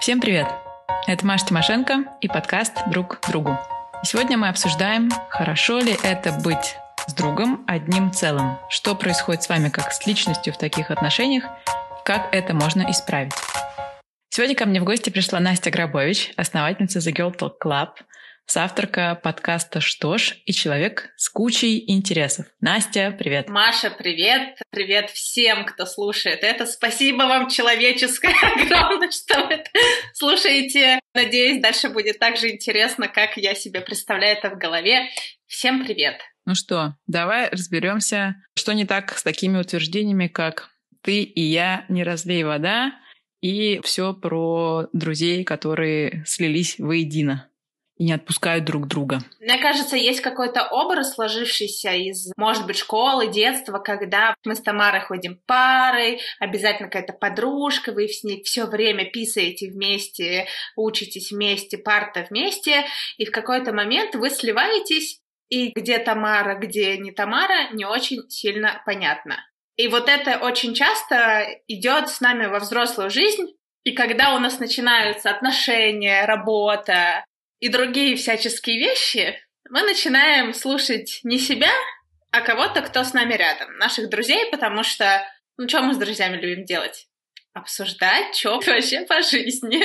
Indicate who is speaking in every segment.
Speaker 1: Всем привет! Это Маша Тимошенко и подкаст «Друг другу». И сегодня мы обсуждаем, хорошо ли это быть с другом одним целым, что происходит с вами как с личностью в таких отношениях, как это можно исправить. Сегодня ко мне в гости пришла Настя Грабович, основательница The Girl Talk Club, соавторка подкаста «Что ж» и человек с кучей интересов. Настя, привет.
Speaker 2: Маша, привет. Привет всем, кто слушает это. Спасибо вам человеческое огромное, что вы это слушаете. Надеюсь, дальше будет так же интересно, как я себе представляю это в голове. Всем привет.
Speaker 1: Ну что, давай разберемся, что не так с такими утверждениями, как «ты и я не разлей вода», и все про друзей, которые слились воедино и не отпускают друг друга.
Speaker 2: Мне кажется, есть какой-то образ, сложившийся из, может быть, школы, детства, когда мы с Тамарой ходим парой, обязательно какая-то подружка, вы с ней все время писаете вместе, учитесь вместе, парта вместе, и в какой-то момент вы сливаетесь, и где Тамара, где не Тамара, не очень сильно понятно. И вот это очень часто идет с нами во взрослую жизнь, и когда у нас начинаются отношения, работа, и другие всяческие вещи, мы начинаем слушать не себя, а кого-то, кто с нами рядом, наших друзей, потому что, ну, что мы с друзьями любим делать? Обсуждать, что вообще по жизни.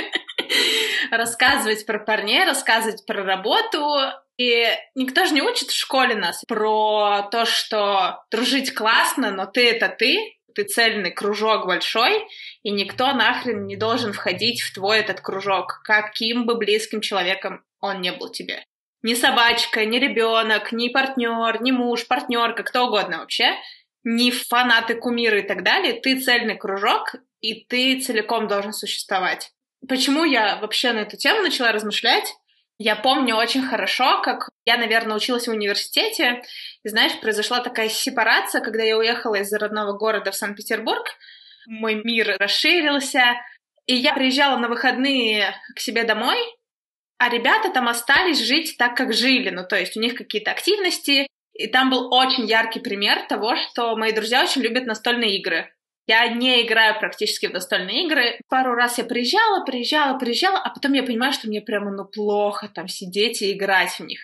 Speaker 2: рассказывать про парней, рассказывать про работу. И никто же не учит в школе нас про то, что дружить классно, но ты — это ты, ты цельный кружок большой, и никто нахрен не должен входить в твой этот кружок, каким бы близким человеком он не был тебе. Ни собачка, ни ребенок, ни партнер, ни муж, партнерка, кто угодно вообще, ни фанаты, кумиры и так далее. Ты цельный кружок, и ты целиком должен существовать. Почему я вообще на эту тему начала размышлять? Я помню очень хорошо, как я, наверное, училась в университете, и, знаешь, произошла такая сепарация, когда я уехала из родного города в Санкт-Петербург, мой мир расширился, и я приезжала на выходные к себе домой, а ребята там остались жить так, как жили, ну, то есть у них какие-то активности, и там был очень яркий пример того, что мои друзья очень любят настольные игры. Я не играю практически в настольные игры. Пару раз я приезжала, приезжала, приезжала, а потом я понимаю, что мне прямо ну плохо там сидеть и играть в них.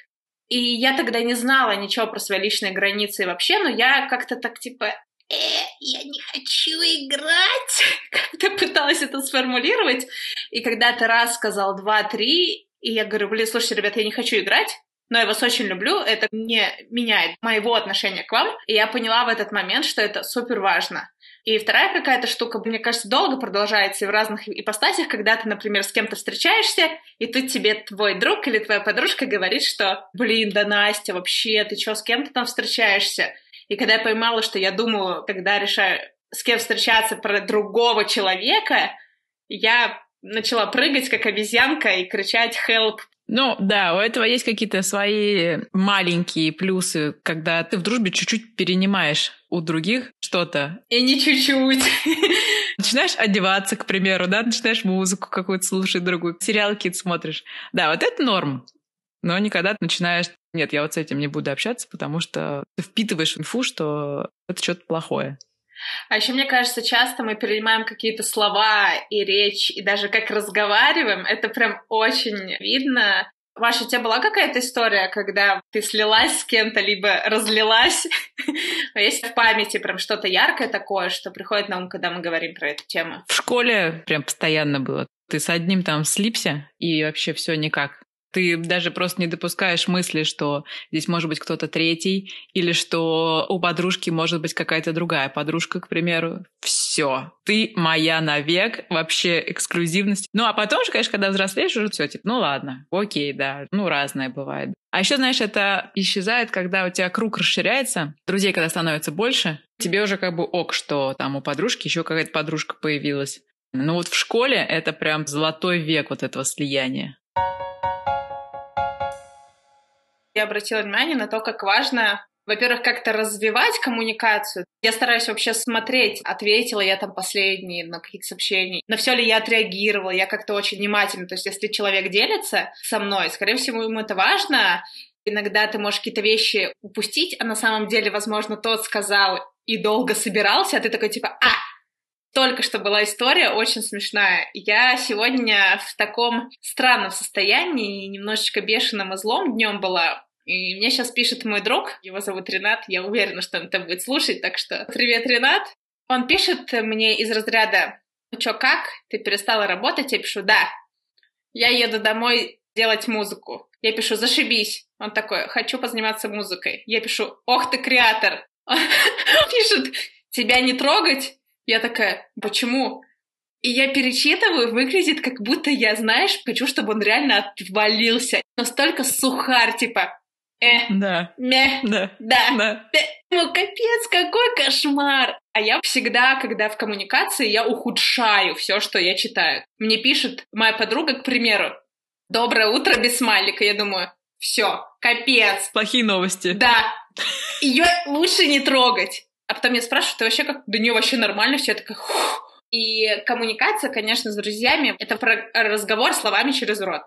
Speaker 2: И я тогда не знала ничего про свои личные границы вообще, но я как-то так типа э, я не хочу играть. Как-то пыталась это сформулировать. И когда ты раз сказал два, три, и я говорю, блин, слушайте, ребята, я не хочу играть, но я вас очень люблю, это не меняет моего отношения к вам. И я поняла в этот момент, что это супер важно. И вторая какая-то штука, мне кажется, долго продолжается и в разных ипостасях, когда ты, например, с кем-то встречаешься, и тут тебе твой друг или твоя подружка говорит, что, блин, да Настя, вообще, ты что, с кем-то там встречаешься? И когда я поймала, что я думаю, когда решаю, с кем встречаться про другого человека, я начала прыгать, как обезьянка, и кричать «help»,
Speaker 1: ну да, у этого есть какие-то свои маленькие плюсы, когда ты в дружбе чуть-чуть перенимаешь у других что-то.
Speaker 2: И не чуть-чуть.
Speaker 1: Начинаешь одеваться, к примеру, да, начинаешь музыку какую-то слушать другую, сериалы какие-то смотришь. Да, вот это норм. Но никогда ты начинаешь, нет, я вот с этим не буду общаться, потому что ты впитываешь инфу, что это что-то плохое.
Speaker 2: А еще, мне кажется, часто мы перенимаем какие-то слова и речь, и даже как разговариваем, это прям очень видно. Маша, у тебя была какая-то история, когда ты слилась с кем-то, либо разлилась? Есть в памяти прям что-то яркое такое, что приходит на ум, когда мы говорим про эту тему?
Speaker 1: В школе прям постоянно было. Ты с одним там слипся, и вообще все никак. Ты даже просто не допускаешь мысли, что здесь может быть кто-то третий, или что у подружки может быть какая-то другая подружка, к примеру. Все, ты моя навек, вообще эксклюзивность. Ну, а потом же, конечно, когда взрослеешь, уже все, типа, ну ладно, окей, да, ну разное бывает. А еще, знаешь, это исчезает, когда у тебя круг расширяется, друзей, когда становится больше, тебе уже как бы ок, что там у подружки еще какая-то подружка появилась. Ну вот в школе это прям золотой век вот этого слияния
Speaker 2: я обратила внимание на то, как важно во-первых, как-то развивать коммуникацию. Я стараюсь вообще смотреть, ответила я там последние на какие-то сообщения, на все ли я отреагировала, я как-то очень внимательно. То есть, если человек делится со мной, скорее всего, ему это важно. Иногда ты можешь какие-то вещи упустить, а на самом деле, возможно, тот сказал и долго собирался, а ты такой типа, а, Только что была история очень смешная. Я сегодня в таком странном состоянии, немножечко бешеным и злом днем была. И мне сейчас пишет мой друг, его зовут Ренат, я уверена, что он это будет слушать, так что привет, Ренат. Он пишет мне из разряда, ну чё, как? Ты перестала работать? Я пишу, да. Я еду домой делать музыку. Я пишу, зашибись. Он такой, хочу позаниматься музыкой. Я пишу, ох ты креатор. Он пишет, тебя не трогать? Я такая, почему? И я перечитываю, выглядит, как будто я, знаешь, хочу, чтобы он реально отвалился. Настолько сухарь, типа, э,
Speaker 1: да.
Speaker 2: ме,
Speaker 1: да,
Speaker 2: да,
Speaker 1: да.
Speaker 2: Ну, капец, какой кошмар! А я всегда, когда в коммуникации, я ухудшаю все, что я читаю. Мне пишет моя подруга, к примеру, «Доброе утро» без смайлика. Я думаю, все, капец.
Speaker 1: Плохие новости.
Speaker 2: Да. Ее лучше не трогать. А потом я спрашиваю, ты вообще как? Да не, вообще нормально все. Я такая, Хух. И коммуникация, конечно, с друзьями, это про разговор словами через рот.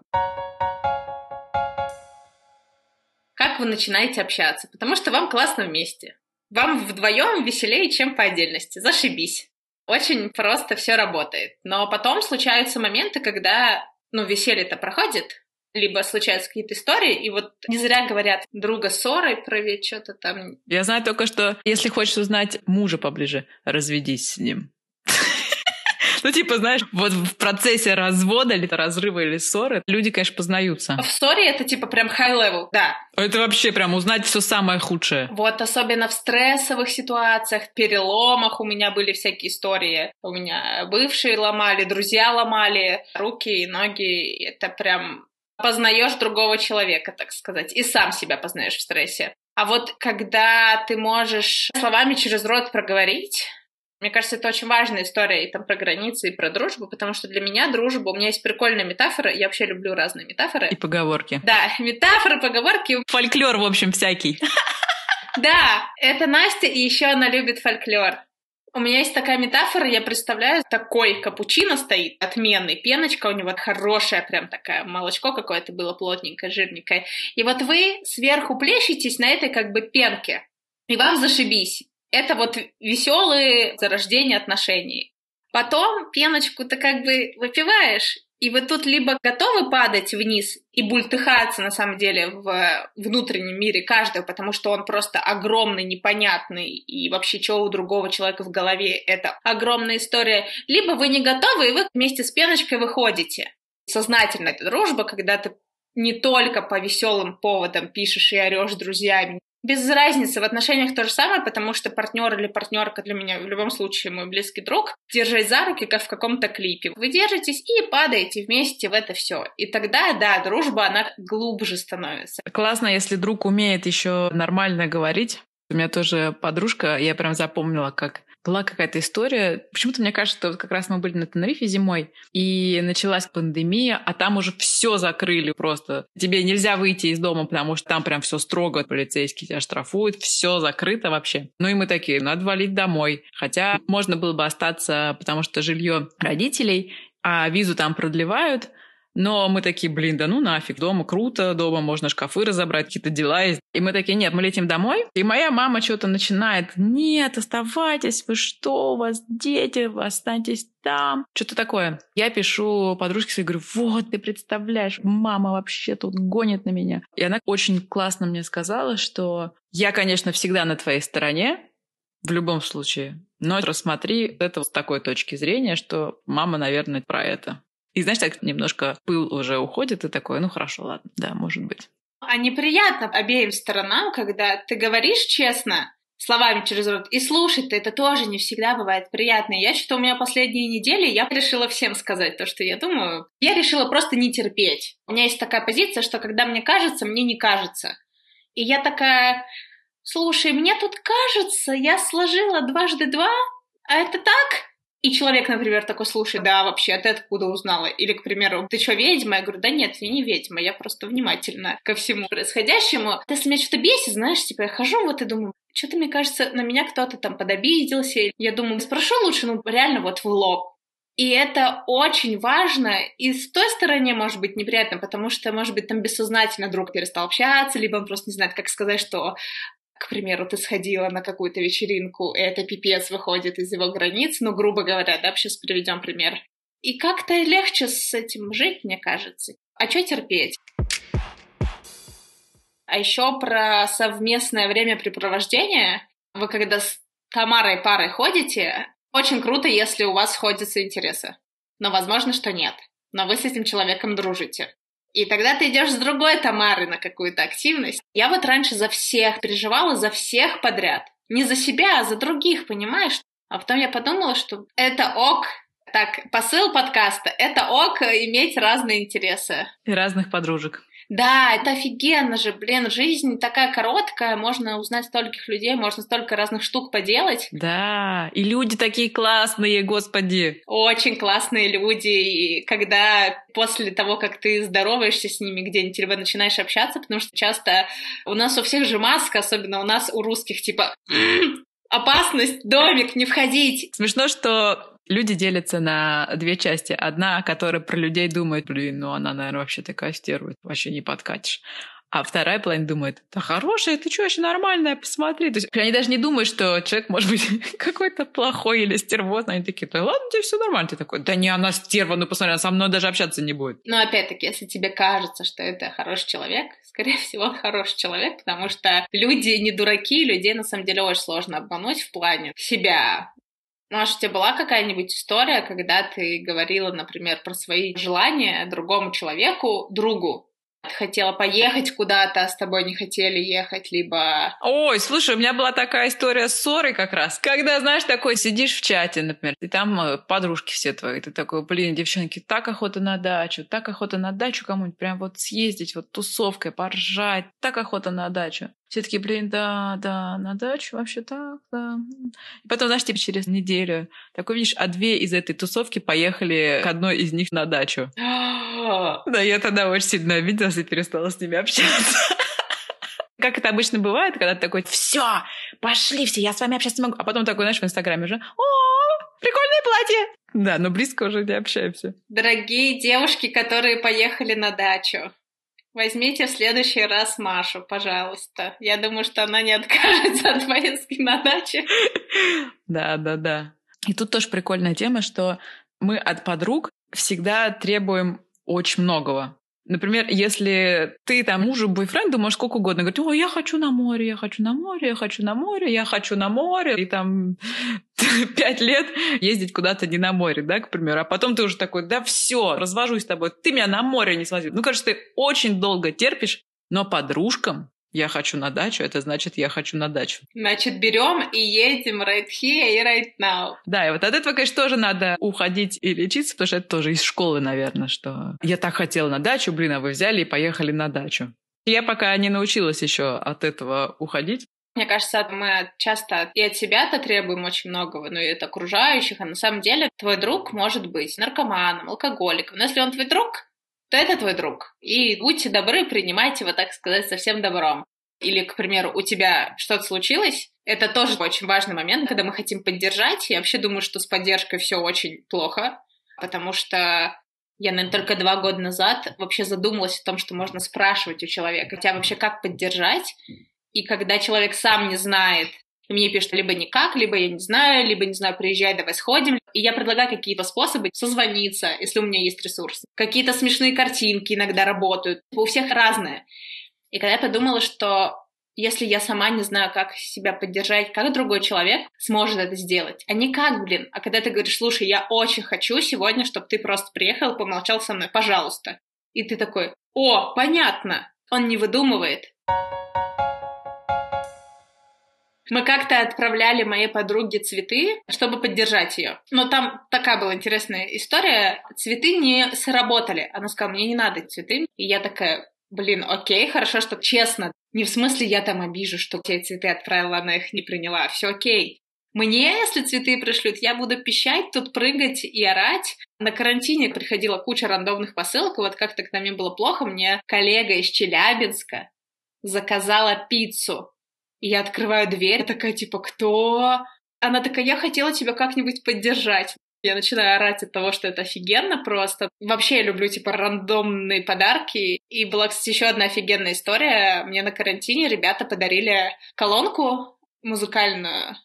Speaker 2: Как вы начинаете общаться? Потому что вам классно вместе. Вам вдвоем веселее, чем по отдельности. Зашибись. Очень просто все работает. Но потом случаются моменты, когда ну, веселье-то проходит, либо случаются какие-то истории, и вот не зря говорят друга ссорой проведь что-то там.
Speaker 1: Я знаю только, что если хочешь узнать мужа поближе, разведись с ним. Ну, типа, знаешь, вот в процессе развода или разрыва или ссоры люди, конечно, познаются.
Speaker 2: В ссоре это типа прям high level, да.
Speaker 1: Это вообще прям узнать все самое худшее.
Speaker 2: Вот особенно в стрессовых ситуациях, переломах у меня были всякие истории. У меня бывшие ломали, друзья ломали руки и ноги. Это прям познаешь другого человека, так сказать, и сам себя познаешь в стрессе. А вот когда ты можешь словами через рот проговорить, мне кажется, это очень важная история и там про границы, и про дружбу, потому что для меня дружба, у меня есть прикольная метафора, я вообще люблю разные метафоры.
Speaker 1: И поговорки.
Speaker 2: Да, метафоры, поговорки.
Speaker 1: Фольклор, в общем, всякий.
Speaker 2: Да, это Настя, и еще она любит фольклор. У меня есть такая метафора, я представляю, такой капучино стоит, отменный, пеночка у него хорошая, прям такая, молочко какое-то было плотненькое, жирненькое. И вот вы сверху плещетесь на этой как бы пенке, и вам зашибись. Это вот веселые зарождения отношений. Потом пеночку ты как бы выпиваешь, и вы тут либо готовы падать вниз и бультыхаться, на самом деле, в внутреннем мире каждого, потому что он просто огромный, непонятный, и вообще что у другого человека в голове — это огромная история. Либо вы не готовы, и вы вместе с пеночкой выходите. Сознательно дружба, когда ты не только по веселым поводам пишешь и орешь друзьями, без разницы, в отношениях то же самое, потому что партнер или партнерка для меня в любом случае мой близкий друг, держать за руки, как в каком-то клипе. Вы держитесь и падаете вместе в это все. И тогда, да, дружба, она глубже становится.
Speaker 1: Классно, если друг умеет еще нормально говорить. У меня тоже подружка, я прям запомнила, как была какая-то история. Почему-то мне кажется, что вот как раз мы были на Тенерифе зимой, и началась пандемия, а там уже все закрыли просто. Тебе нельзя выйти из дома, потому что там прям все строго, полицейские тебя штрафуют, все закрыто вообще. Ну и мы такие, надо валить домой. Хотя можно было бы остаться, потому что жилье родителей, а визу там продлевают, но мы такие, блин, да ну нафиг, дома круто, дома можно шкафы разобрать, какие-то дела есть. И мы такие, нет, мы летим домой. И моя мама что-то начинает, нет, оставайтесь, вы что, у вас дети, вы останьтесь там. Что-то такое. Я пишу подружке своей, говорю, вот, ты представляешь, мама вообще тут гонит на меня. И она очень классно мне сказала, что я, конечно, всегда на твоей стороне, в любом случае. Но рассмотри это с такой точки зрения, что мама, наверное, про это. И знаешь, так немножко пыл уже уходит, и такое, ну хорошо, ладно, да, может быть.
Speaker 2: А неприятно обеим сторонам, когда ты говоришь честно, словами через рот, и слушать-то это тоже не всегда бывает приятно. Я что у меня последние недели, я решила всем сказать то, что я думаю. Я решила просто не терпеть. У меня есть такая позиция, что когда мне кажется, мне не кажется. И я такая, слушай, мне тут кажется, я сложила дважды два, а это так? И человек, например, такой, слушай, да, вообще, ты откуда узнала? Или, к примеру, ты что, ведьма? Я говорю, да нет, я не ведьма, я просто внимательна ко всему происходящему. Если меня что-то бесит, знаешь, типа, я хожу вот и думаю, что-то, мне кажется, на меня кто-то там подобиделся. Я думаю, спрошу лучше, ну, реально вот в лоб. И это очень важно. И с той стороны может быть неприятно, потому что, может быть, там бессознательно друг перестал общаться, либо он просто не знает, как сказать, что к примеру, ты сходила на какую-то вечеринку, и это пипец выходит из его границ, ну, грубо говоря, да, сейчас приведем пример. И как-то легче с этим жить, мне кажется. А что терпеть? А еще про совместное времяпрепровождение. Вы когда с Тамарой парой ходите, очень круто, если у вас сходятся интересы. Но возможно, что нет. Но вы с этим человеком дружите. И тогда ты идешь с другой Тамарой на какую-то активность. Я вот раньше за всех переживала, за всех подряд. Не за себя, а за других, понимаешь? А потом я подумала, что это ок. Так, посыл подкаста — это ок иметь разные интересы.
Speaker 1: И разных подружек.
Speaker 2: Да, это офигенно же, блин, жизнь такая короткая, можно узнать стольких людей, можно столько разных штук поделать.
Speaker 1: Да, и люди такие классные, господи.
Speaker 2: Очень классные люди, и когда после того, как ты здороваешься с ними где-нибудь, либо начинаешь общаться, потому что часто у нас у всех же маска, особенно у нас, у русских, типа опасность, домик, не входить.
Speaker 1: Смешно, что люди делятся на две части. Одна, которая про людей думает, блин, ну она, наверное, вообще такая стерва, вообще не подкатишь. А вторая половина думает, да хорошая, ты что, вообще нормальная, посмотри. То есть они даже не думают, что человек может быть какой-то плохой или стервозный. Они такие, да ладно, тебе все нормально. Ты такой, да не, она стерва, ну посмотри, она со мной даже общаться не будет.
Speaker 2: Но опять-таки, если тебе кажется, что это хороший человек, скорее всего, хороший человек, потому что люди не дураки, людей на самом деле очень сложно обмануть в плане себя может, у тебя была какая-нибудь история, когда ты говорила, например, про свои желания другому человеку, другу, хотела поехать куда-то, а с тобой не хотели ехать, либо...
Speaker 1: Ой, слушай, у меня была такая история с ссорой как раз. Когда, знаешь, такой сидишь в чате, например, и там э, подружки все твои, ты такой, блин, девчонки, так охота на дачу, так охота на дачу кому-нибудь прям вот съездить, вот тусовкой, поржать, так охота на дачу. Все таки блин, да, да, на дачу вообще так, да. И потом, знаешь, типа через неделю такой видишь, а две из этой тусовки поехали к одной из них на дачу. Да, я тогда очень сильно обиделась и перестала с ними общаться. Как это обычно бывает, когда ты такой, все, пошли все, я с вами общаться не могу. А потом такой, знаешь, в Инстаграме уже, о, прикольное платье. Да, но близко уже не общаемся.
Speaker 2: Дорогие девушки, которые поехали на дачу, возьмите в следующий раз Машу, пожалуйста. Я думаю, что она не откажется от поездки на даче.
Speaker 1: Да, да, да. И тут тоже прикольная тема, что мы от подруг всегда требуем очень многого. Например, если ты там мужу, бойфренду можешь сколько угодно говорить, ой, я хочу на море, я хочу на море, я хочу на море, я хочу на море, и там пять лет ездить куда-то не на море, да, к примеру, а потом ты уже такой, да все, развожусь с тобой, ты меня на море не свозил. Ну, кажется, ты очень долго терпишь, но подружкам я хочу на дачу, это значит, я хочу на дачу.
Speaker 2: Значит, берем и едем right here и right now.
Speaker 1: Да, и вот от этого, конечно, тоже надо уходить и лечиться, потому что это тоже из школы, наверное, что я так хотела на дачу, блин, а вы взяли и поехали на дачу. Я пока не научилась еще от этого уходить.
Speaker 2: Мне кажется, мы часто и от себя-то требуем очень многого, но и от окружающих. А на самом деле твой друг может быть наркоманом, алкоголиком. Но если он твой друг, то это твой друг. И будьте добры, принимайте его, так сказать, со всем добром. Или, к примеру, у тебя что-то случилось, это тоже очень важный момент, когда мы хотим поддержать. Я вообще думаю, что с поддержкой все очень плохо, потому что я, наверное, только два года назад вообще задумалась о том, что можно спрашивать у человека, тебя вообще как поддержать, и когда человек сам не знает, и мне пишут либо никак, либо я не знаю, либо не знаю, приезжай, давай сходим. И я предлагаю какие-то способы созвониться, если у меня есть ресурс. Какие-то смешные картинки иногда работают. У всех разное. И когда я подумала, что если я сама не знаю, как себя поддержать, как другой человек сможет это сделать. А не как, блин. А когда ты говоришь, слушай, я очень хочу сегодня, чтобы ты просто приехал помолчал со мной, пожалуйста. И ты такой, о, понятно. Он не выдумывает. Мы как-то отправляли моей подруге цветы, чтобы поддержать ее. Но там такая была интересная история. Цветы не сработали. Она сказала, мне не надо цветы. И я такая, блин, окей, хорошо, что честно. Не в смысле я там обижу, что те цветы отправила, она их не приняла. Все окей. Мне, если цветы пришлют, я буду пищать, тут прыгать и орать. На карантине приходила куча рандомных посылок, и вот как-то к нам было плохо, мне коллега из Челябинска заказала пиццу и я открываю дверь, такая, типа, кто? Она такая, я хотела тебя как-нибудь поддержать. Я начинаю орать от того, что это офигенно просто. Вообще я люблю, типа, рандомные подарки. И была, кстати, еще одна офигенная история. Мне на карантине ребята подарили колонку музыкальную.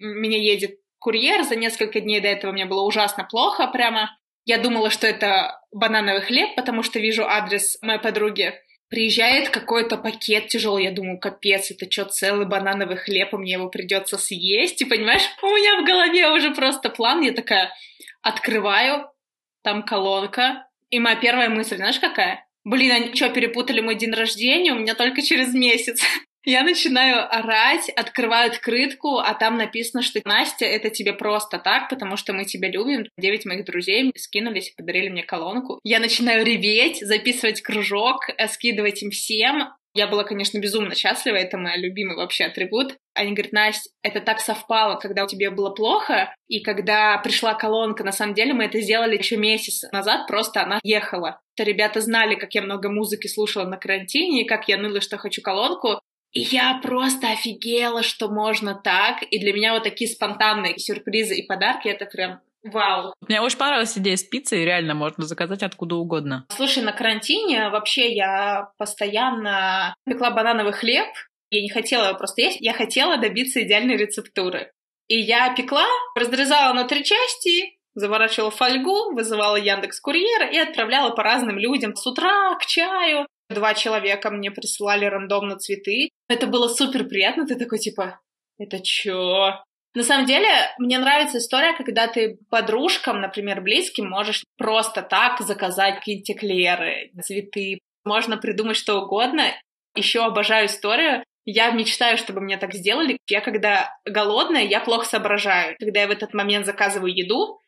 Speaker 2: Меня едет курьер. За несколько дней до этого мне было ужасно плохо прямо. Я думала, что это банановый хлеб, потому что вижу адрес моей подруги. Приезжает какой-то пакет тяжелый, я думаю, капец, это что, целый банановый хлеб, и мне его придется съесть, и понимаешь, у меня в голове уже просто план, я такая открываю, там колонка, и моя первая мысль, знаешь, какая? Блин, они что, перепутали мой день рождения? У меня только через месяц. Я начинаю орать, открываю открытку, а там написано, что Настя, это тебе просто так, потому что мы тебя любим. Девять моих друзей скинулись и подарили мне колонку. Я начинаю реветь, записывать кружок, э, скидывать им всем. Я была, конечно, безумно счастлива, это мой любимый вообще атрибут. Они говорят, Настя, это так совпало, когда у тебя было плохо, и когда пришла колонка, на самом деле мы это сделали еще месяц назад, просто она ехала. То ребята знали, как я много музыки слушала на карантине, как я ныла, что хочу колонку. И я просто офигела, что можно так. И для меня вот такие спонтанные сюрпризы и подарки — это прям Вау.
Speaker 1: Мне очень понравилась идея с пиццей, реально можно заказать откуда угодно.
Speaker 2: Слушай, на карантине вообще я постоянно пекла банановый хлеб. Я не хотела его просто есть, я хотела добиться идеальной рецептуры. И я пекла, разрезала на три части, заворачивала фольгу, вызывала Яндекс Курьера и отправляла по разным людям с утра к чаю. Два человека мне присылали рандомно цветы. Это было супер приятно. Ты такой, типа, это чё? На самом деле, мне нравится история, когда ты подружкам, например, близким, можешь просто так заказать какие-то эклеры, цветы. Можно придумать что угодно. Еще обожаю историю. Я мечтаю, чтобы мне так сделали. Я когда голодная, я плохо соображаю. Когда я в этот момент заказываю еду,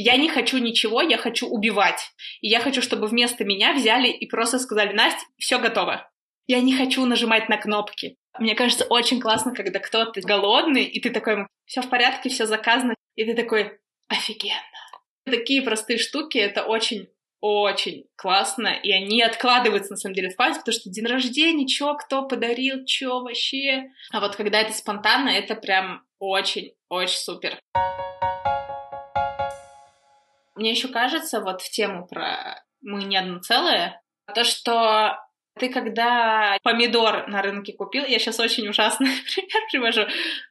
Speaker 2: я не хочу ничего, я хочу убивать. И я хочу, чтобы вместо меня взяли и просто сказали, Настя, все готово. Я не хочу нажимать на кнопки. Мне кажется, очень классно, когда кто-то голодный, и ты такой, все в порядке, все заказано, и ты такой, офигенно. Такие простые штуки, это очень очень классно, и они откладываются, на самом деле, в память, потому что день рождения, чё, кто подарил, чё вообще. А вот когда это спонтанно, это прям очень-очень супер. Мне еще кажется, вот в тему про мы не одно целое, то, что ты когда помидор на рынке купил, я сейчас очень ужасный пример привожу,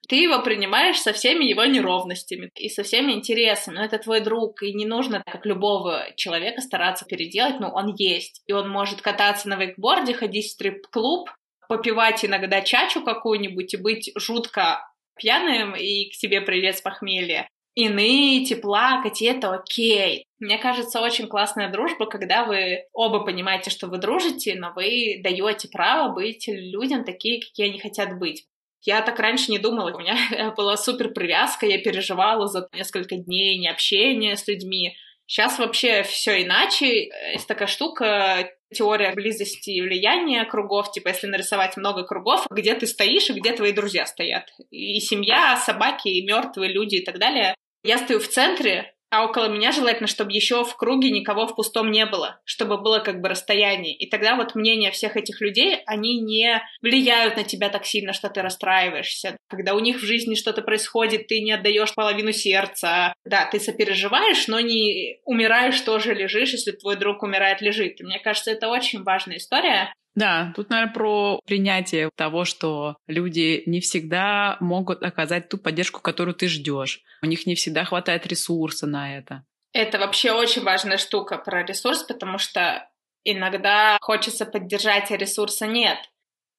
Speaker 2: ты его принимаешь со всеми его неровностями и со всеми интересами. Но это твой друг, и не нужно, как любого человека, стараться переделать, но он есть. И он может кататься на вейкборде, ходить в стрип-клуб, попивать иногда чачу какую-нибудь и быть жутко пьяным, и к тебе привет с похмелья и ныть, и плакать, и это окей. Мне кажется, очень классная дружба, когда вы оба понимаете, что вы дружите, но вы даете право быть людям такие, какие они хотят быть. Я так раньше не думала, у меня была супер привязка, я переживала за несколько дней необщения с людьми. Сейчас вообще все иначе. Есть такая штука, теория близости и влияния кругов, типа если нарисовать много кругов, где ты стоишь и где твои друзья стоят. И семья, собаки, и мертвые люди и так далее. Я стою в центре, а около меня желательно, чтобы еще в круге никого в пустом не было, чтобы было как бы расстояние. И тогда вот мнение всех этих людей, они не влияют на тебя так сильно, что ты расстраиваешься. Когда у них в жизни что-то происходит, ты не отдаешь половину сердца. Да, ты сопереживаешь, но не умираешь, тоже лежишь, если твой друг умирает, лежит. И мне кажется, это очень важная история.
Speaker 1: Да, тут, наверное, про принятие того, что люди не всегда могут оказать ту поддержку, которую ты ждешь. У них не всегда хватает ресурса на это.
Speaker 2: Это вообще очень важная штука про ресурс, потому что иногда хочется поддержать, а ресурса нет.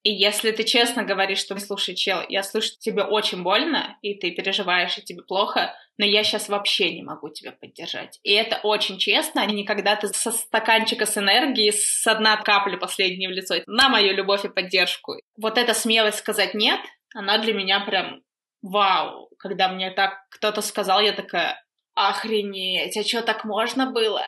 Speaker 2: И если ты честно говоришь, что слушай, чел, я слышу, тебе очень больно, и ты переживаешь, и тебе плохо, но я сейчас вообще не могу тебя поддержать. И это очень честно, а не когда ты со стаканчика с энергией, с одна капли последней в лицо, на мою любовь и поддержку. Вот эта смелость сказать «нет», она для меня прям вау. Когда мне так кто-то сказал, я такая «охренеть, а что, так можно было?»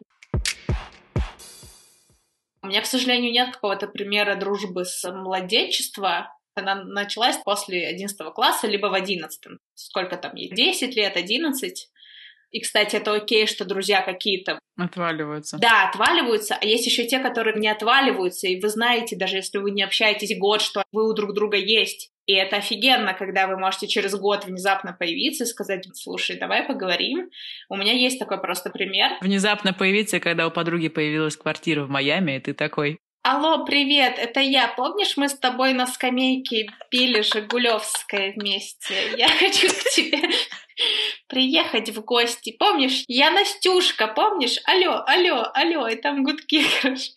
Speaker 2: У меня, к сожалению, нет какого-то примера дружбы с младенчества. Она началась после 11 класса, либо в 11. Сколько там ей? 10 лет, 11. И, кстати, это окей, что друзья какие-то...
Speaker 1: Отваливаются.
Speaker 2: Да, отваливаются. А есть еще те, которые не отваливаются. И вы знаете, даже если вы не общаетесь год, что вы у друг друга есть. И это офигенно, когда вы можете через год внезапно появиться и сказать, слушай, давай поговорим. У меня есть такой просто пример.
Speaker 1: Внезапно появиться, когда у подруги появилась квартира в Майами, и ты такой,
Speaker 2: Алло, привет, это я. Помнишь, мы с тобой на скамейке пили Жигулевское вместе? Я хочу к тебе приехать в гости. Помнишь, я Настюшка, помнишь? Алло, алло, алло, и там гудки, короче.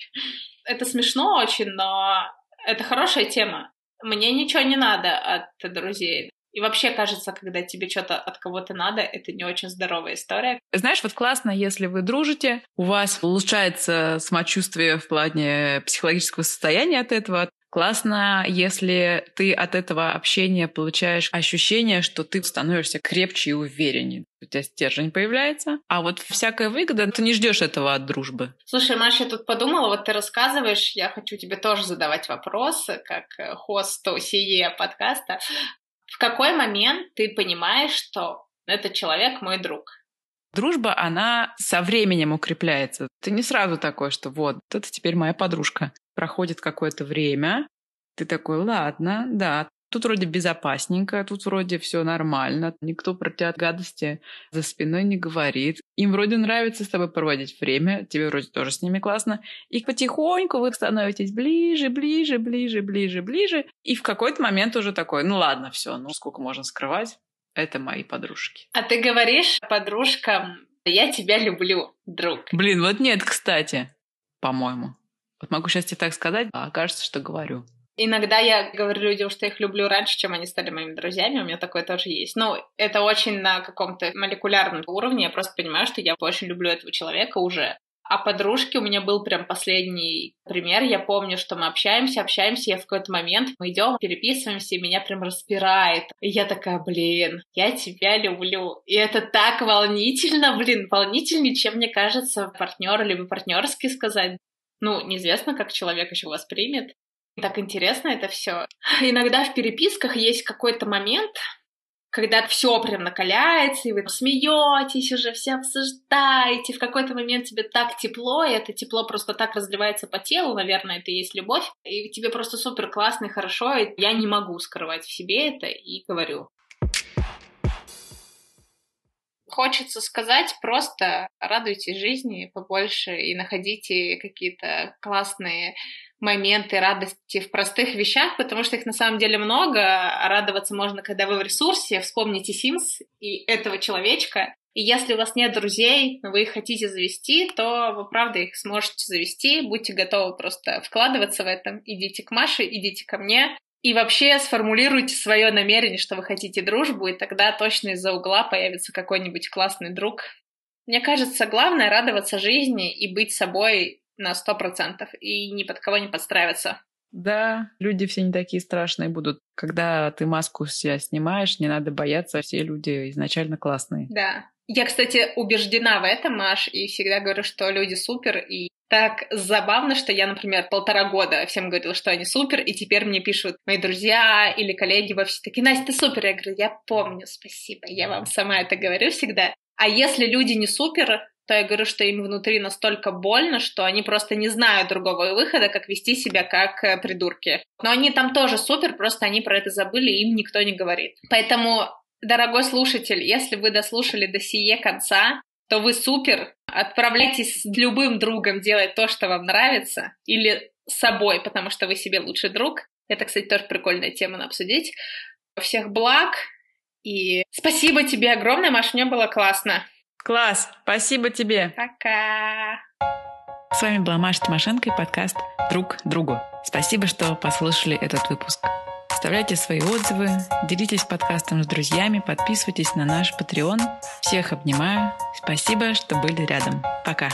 Speaker 2: Это смешно очень, но это хорошая тема. Мне ничего не надо от друзей. И вообще кажется, когда тебе что-то от кого-то надо, это не очень здоровая история.
Speaker 1: Знаешь, вот классно, если вы дружите, у вас улучшается самочувствие в плане психологического состояния от этого. Классно, если ты от этого общения получаешь ощущение, что ты становишься крепче и увереннее. У тебя стержень появляется. А вот всякая выгода, ты не ждешь этого от дружбы.
Speaker 2: Слушай, Маша, я тут подумала, вот ты рассказываешь, я хочу тебе тоже задавать вопросы, как хосту сие подкаста. В какой момент ты понимаешь, что этот человек мой друг?
Speaker 1: Дружба, она со временем укрепляется. Ты не сразу такой, что вот, это теперь моя подружка. Проходит какое-то время, ты такой, ладно, да, тут вроде безопасненько, тут вроде все нормально, никто про тебя гадости за спиной не говорит. Им вроде нравится с тобой проводить время, тебе вроде тоже с ними классно. И потихоньку вы становитесь ближе, ближе, ближе, ближе, ближе. И в какой-то момент уже такой, ну ладно, все, ну сколько можно скрывать, это мои подружки.
Speaker 2: А ты говоришь подружкам, я тебя люблю, друг.
Speaker 1: Блин, вот нет, кстати, по-моему. Вот могу сейчас тебе так сказать, а кажется, что говорю.
Speaker 2: Иногда я говорю людям, что их люблю раньше, чем они стали моими друзьями, у меня такое тоже есть. Ну, это очень на каком-то молекулярном уровне, я просто понимаю, что я очень люблю этого человека уже. А подружки у меня был прям последний пример. Я помню, что мы общаемся, общаемся, я в какой-то момент мы идем, переписываемся, и меня прям распирает. И я такая, блин, я тебя люблю. И это так волнительно, блин, волнительнее, чем мне кажется партнер либо партнерский сказать. Ну, неизвестно, как человек еще воспримет. Так интересно это все. Иногда в переписках есть какой-то момент, когда все прям накаляется, и вы смеетесь уже, все обсуждаете, в какой-то момент тебе так тепло, и это тепло просто так разливается по телу, наверное, это и есть любовь, и тебе просто супер классно и хорошо, и я не могу скрывать в себе это, и говорю. Хочется сказать просто радуйтесь жизни побольше и находите какие-то классные моменты радости в простых вещах, потому что их на самом деле много. Радоваться можно, когда вы в ресурсе. Вспомните Sims и этого человечка. И если у вас нет друзей, но вы их хотите завести, то вы правда их сможете завести. Будьте готовы просто вкладываться в этом. Идите к Маше, идите ко мне. И вообще сформулируйте свое намерение, что вы хотите дружбу, и тогда точно из-за угла появится какой-нибудь классный друг. Мне кажется, главное радоваться жизни и быть собой на сто процентов и ни под кого не подстраиваться.
Speaker 1: Да, люди все не такие страшные будут. Когда ты маску себя снимаешь, не надо бояться, все люди изначально классные.
Speaker 2: Да. Я, кстати, убеждена в этом, Маш, и всегда говорю, что люди супер, и так забавно, что я, например, полтора года всем говорила, что они супер, и теперь мне пишут мои друзья или коллеги во все такие, Настя, ты супер. Я говорю, я помню, спасибо, я вам сама это говорю всегда. А если люди не супер, то я говорю, что им внутри настолько больно, что они просто не знают другого выхода, как вести себя как э, придурки. Но они там тоже супер, просто они про это забыли, им никто не говорит. Поэтому, дорогой слушатель, если вы дослушали до сие конца, то вы супер. Отправляйтесь с любым другом делать то, что вам нравится, или с собой, потому что вы себе лучший друг. Это, кстати, тоже прикольная тема на обсудить. Всех благ, и спасибо тебе огромное, Маш, мне было классно.
Speaker 1: Класс, спасибо тебе.
Speaker 2: Пока.
Speaker 1: С вами была Маша Тимошенко и подкаст «Друг другу». Спасибо, что послушали этот выпуск. Оставляйте свои отзывы, делитесь подкастом с друзьями, подписывайтесь на наш Patreon. Всех обнимаю. Спасибо, что были рядом. Пока.